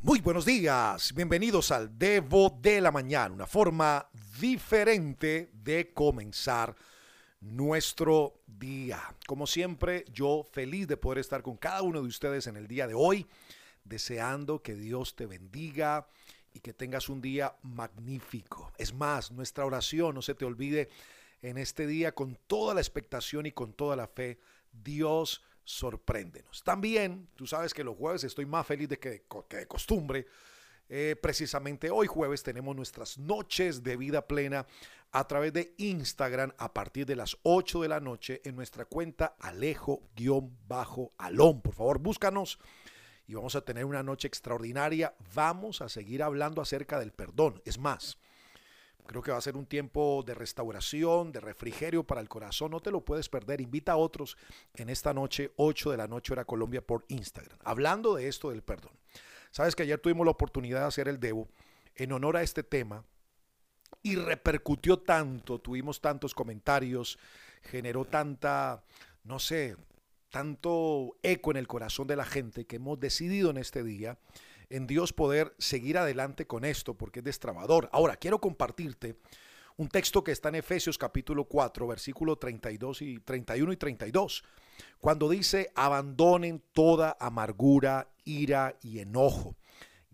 Muy buenos días, bienvenidos al Devo de la Mañana, una forma diferente de comenzar nuestro día. Como siempre, yo feliz de poder estar con cada uno de ustedes en el día de hoy, deseando que Dios te bendiga y que tengas un día magnífico. Es más, nuestra oración, no se te olvide, en este día con toda la expectación y con toda la fe, Dios sorpréndenos. También, tú sabes que los jueves estoy más feliz de que, de costumbre. Eh, precisamente hoy jueves tenemos nuestras noches de vida plena a través de Instagram a partir de las 8 de la noche en nuestra cuenta Alejo-Alón. Por favor, búscanos y vamos a tener una noche extraordinaria. Vamos a seguir hablando acerca del perdón. Es más, Creo que va a ser un tiempo de restauración, de refrigerio para el corazón. No te lo puedes perder. Invita a otros en esta noche, 8 de la noche hora Colombia por Instagram. Hablando de esto del perdón. Sabes que ayer tuvimos la oportunidad de hacer el Debo en honor a este tema y repercutió tanto, tuvimos tantos comentarios, generó tanta, no sé, tanto eco en el corazón de la gente que hemos decidido en este día en Dios poder seguir adelante con esto, porque es destrabador. Ahora, quiero compartirte un texto que está en Efesios capítulo 4, versículo 32 y 31 y 32, cuando dice, abandonen toda amargura, ira y enojo,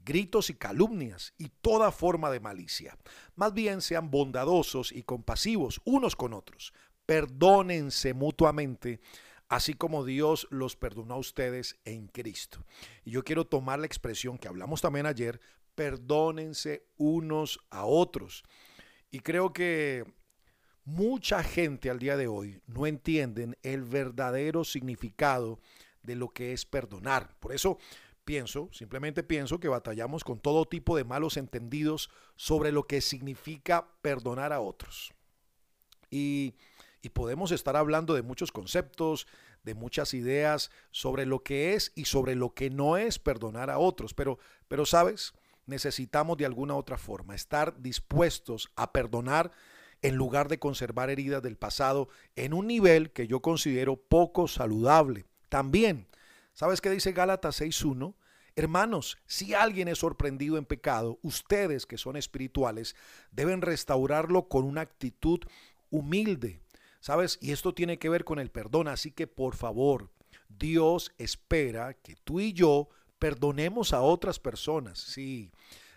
gritos y calumnias y toda forma de malicia. Más bien sean bondadosos y compasivos unos con otros. Perdónense mutuamente así como Dios los perdonó a ustedes en Cristo. Y yo quiero tomar la expresión que hablamos también ayer, perdónense unos a otros. Y creo que mucha gente al día de hoy no entienden el verdadero significado de lo que es perdonar. Por eso pienso, simplemente pienso que batallamos con todo tipo de malos entendidos sobre lo que significa perdonar a otros. Y y podemos estar hablando de muchos conceptos, de muchas ideas sobre lo que es y sobre lo que no es perdonar a otros. Pero, pero sabes, necesitamos de alguna otra forma estar dispuestos a perdonar en lugar de conservar heridas del pasado en un nivel que yo considero poco saludable. También, ¿sabes qué dice Gálatas 6.1? Hermanos, si alguien es sorprendido en pecado, ustedes que son espirituales deben restaurarlo con una actitud humilde, ¿Sabes? Y esto tiene que ver con el perdón. Así que por favor, Dios espera que tú y yo perdonemos a otras personas. Sí,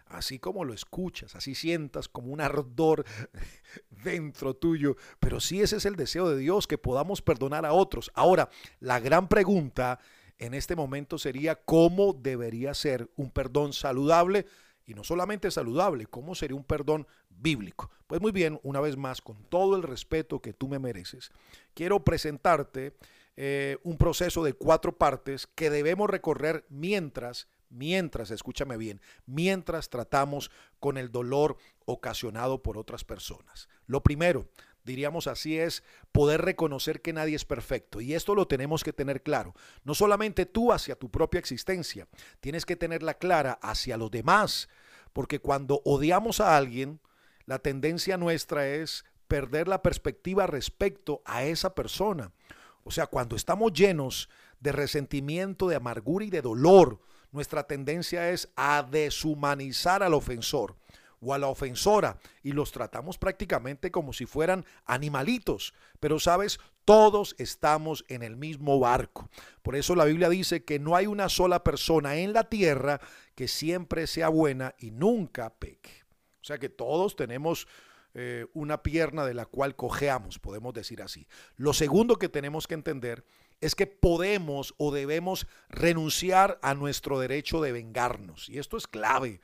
así como lo escuchas, así sientas como un ardor dentro tuyo. Pero sí ese es el deseo de Dios, que podamos perdonar a otros. Ahora, la gran pregunta en este momento sería cómo debería ser un perdón saludable y no solamente saludable, cómo sería un perdón bíblico. Pues muy bien, una vez más, con todo el respeto que tú me mereces, quiero presentarte eh, un proceso de cuatro partes que debemos recorrer mientras, mientras, escúchame bien, mientras tratamos con el dolor ocasionado por otras personas. Lo primero, diríamos así, es poder reconocer que nadie es perfecto. Y esto lo tenemos que tener claro. No solamente tú hacia tu propia existencia, tienes que tenerla clara hacia los demás. Porque cuando odiamos a alguien, la tendencia nuestra es perder la perspectiva respecto a esa persona. O sea, cuando estamos llenos de resentimiento, de amargura y de dolor, nuestra tendencia es a deshumanizar al ofensor o a la ofensora y los tratamos prácticamente como si fueran animalitos. Pero sabes, todos estamos en el mismo barco. Por eso la Biblia dice que no hay una sola persona en la tierra que siempre sea buena y nunca peque. O sea que todos tenemos eh, una pierna de la cual cojeamos, podemos decir así. Lo segundo que tenemos que entender es que podemos o debemos renunciar a nuestro derecho de vengarnos. Y esto es clave,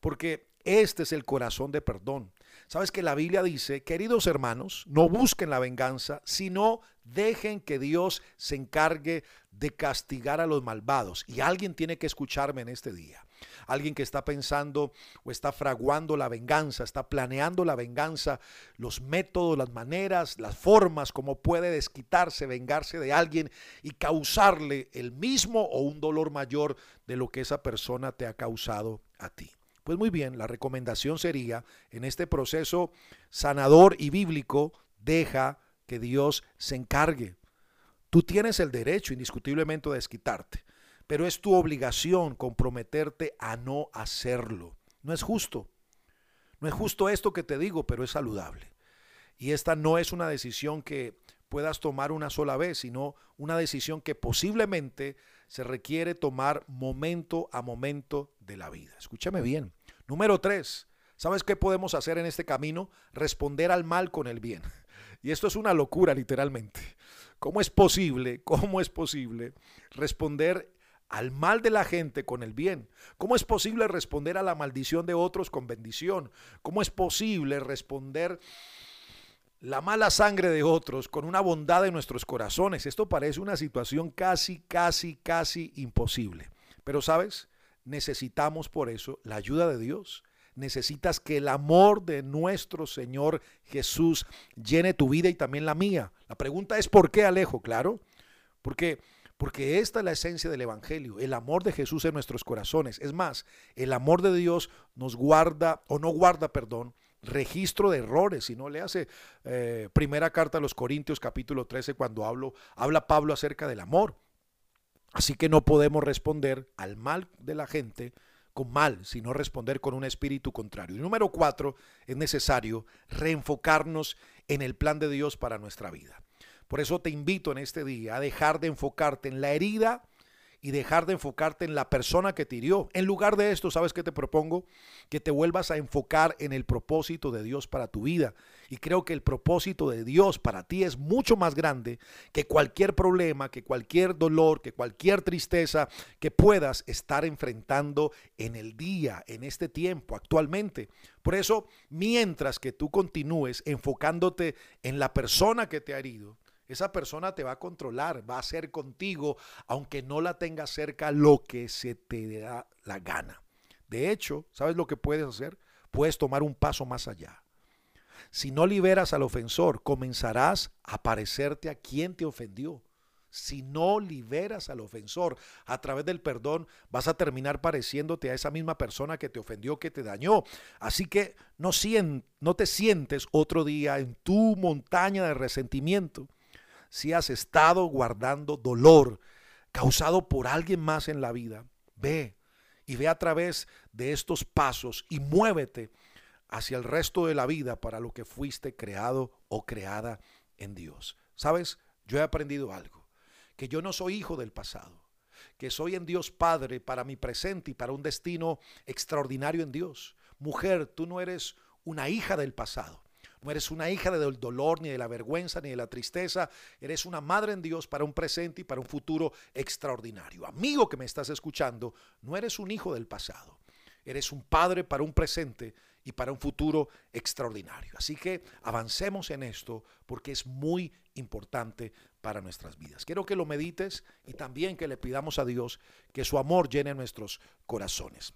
porque este es el corazón de perdón. Sabes que la Biblia dice, queridos hermanos, no busquen la venganza, sino dejen que Dios se encargue de castigar a los malvados. Y alguien tiene que escucharme en este día alguien que está pensando o está fraguando la venganza, está planeando la venganza, los métodos, las maneras, las formas, como puede desquitarse, vengarse de alguien y causarle el mismo o un dolor mayor de lo que esa persona te ha causado a ti. Pues muy bien, la recomendación sería, en este proceso sanador y bíblico, deja que Dios se encargue. Tú tienes el derecho indiscutiblemente de desquitarte, pero es tu obligación comprometerte a no hacerlo. No es justo. No es justo esto que te digo, pero es saludable. Y esta no es una decisión que puedas tomar una sola vez, sino una decisión que posiblemente se requiere tomar momento a momento de la vida. Escúchame bien. Número tres, ¿sabes qué podemos hacer en este camino? Responder al mal con el bien. Y esto es una locura literalmente. ¿Cómo es posible? ¿Cómo es posible responder al mal de la gente con el bien? ¿Cómo es posible responder a la maldición de otros con bendición? ¿Cómo es posible responder la mala sangre de otros con una bondad en nuestros corazones? Esto parece una situación casi, casi, casi imposible. Pero sabes, necesitamos por eso la ayuda de Dios necesitas que el amor de nuestro Señor Jesús llene tu vida y también la mía. La pregunta es ¿por qué Alejo? Claro, porque porque esta es la esencia del Evangelio, el amor de Jesús en nuestros corazones. Es más, el amor de Dios nos guarda, o no guarda, perdón, registro de errores. Si no le hace eh, primera carta a los Corintios capítulo 13 cuando hablo, habla Pablo acerca del amor. Así que no podemos responder al mal de la gente con mal, sino responder con un espíritu contrario. Y número cuatro, es necesario reenfocarnos en el plan de Dios para nuestra vida. Por eso te invito en este día a dejar de enfocarte en la herida y dejar de enfocarte en la persona que te hirió. En lugar de esto, ¿sabes qué te propongo? Que te vuelvas a enfocar en el propósito de Dios para tu vida. Y creo que el propósito de Dios para ti es mucho más grande que cualquier problema, que cualquier dolor, que cualquier tristeza que puedas estar enfrentando en el día, en este tiempo, actualmente. Por eso, mientras que tú continúes enfocándote en la persona que te ha herido, esa persona te va a controlar, va a hacer contigo, aunque no la tengas cerca, lo que se te da la gana. De hecho, ¿sabes lo que puedes hacer? Puedes tomar un paso más allá. Si no liberas al ofensor, comenzarás a parecerte a quien te ofendió. Si no liberas al ofensor a través del perdón, vas a terminar pareciéndote a esa misma persona que te ofendió, que te dañó. Así que no, no te sientes otro día en tu montaña de resentimiento si has estado guardando dolor causado por alguien más en la vida, ve y ve a través de estos pasos y muévete hacia el resto de la vida para lo que fuiste creado o creada en Dios. ¿Sabes? Yo he aprendido algo, que yo no soy hijo del pasado, que soy en Dios Padre para mi presente y para un destino extraordinario en Dios. Mujer, tú no eres una hija del pasado. No eres una hija del dolor, ni de la vergüenza, ni de la tristeza. Eres una madre en Dios para un presente y para un futuro extraordinario. Amigo que me estás escuchando, no eres un hijo del pasado. Eres un padre para un presente y para un futuro extraordinario. Así que avancemos en esto porque es muy importante para nuestras vidas. Quiero que lo medites y también que le pidamos a Dios que su amor llene nuestros corazones.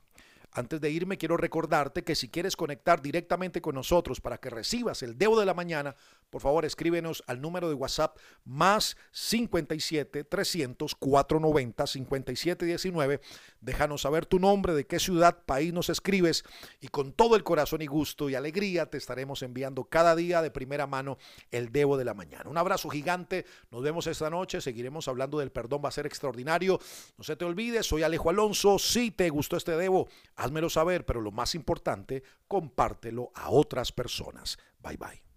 Antes de irme, quiero recordarte que si quieres conectar directamente con nosotros para que recibas el Debo de la Mañana, por favor escríbenos al número de WhatsApp más 57 300 490 57 19. Déjanos saber tu nombre, de qué ciudad, país nos escribes y con todo el corazón y gusto y alegría te estaremos enviando cada día de primera mano el Debo de la Mañana. Un abrazo gigante, nos vemos esta noche, seguiremos hablando del perdón, va a ser extraordinario. No se te olvide, soy Alejo Alonso, si te gustó este Debo, házmelo saber, pero lo más importante, compártelo a otras personas. Bye bye.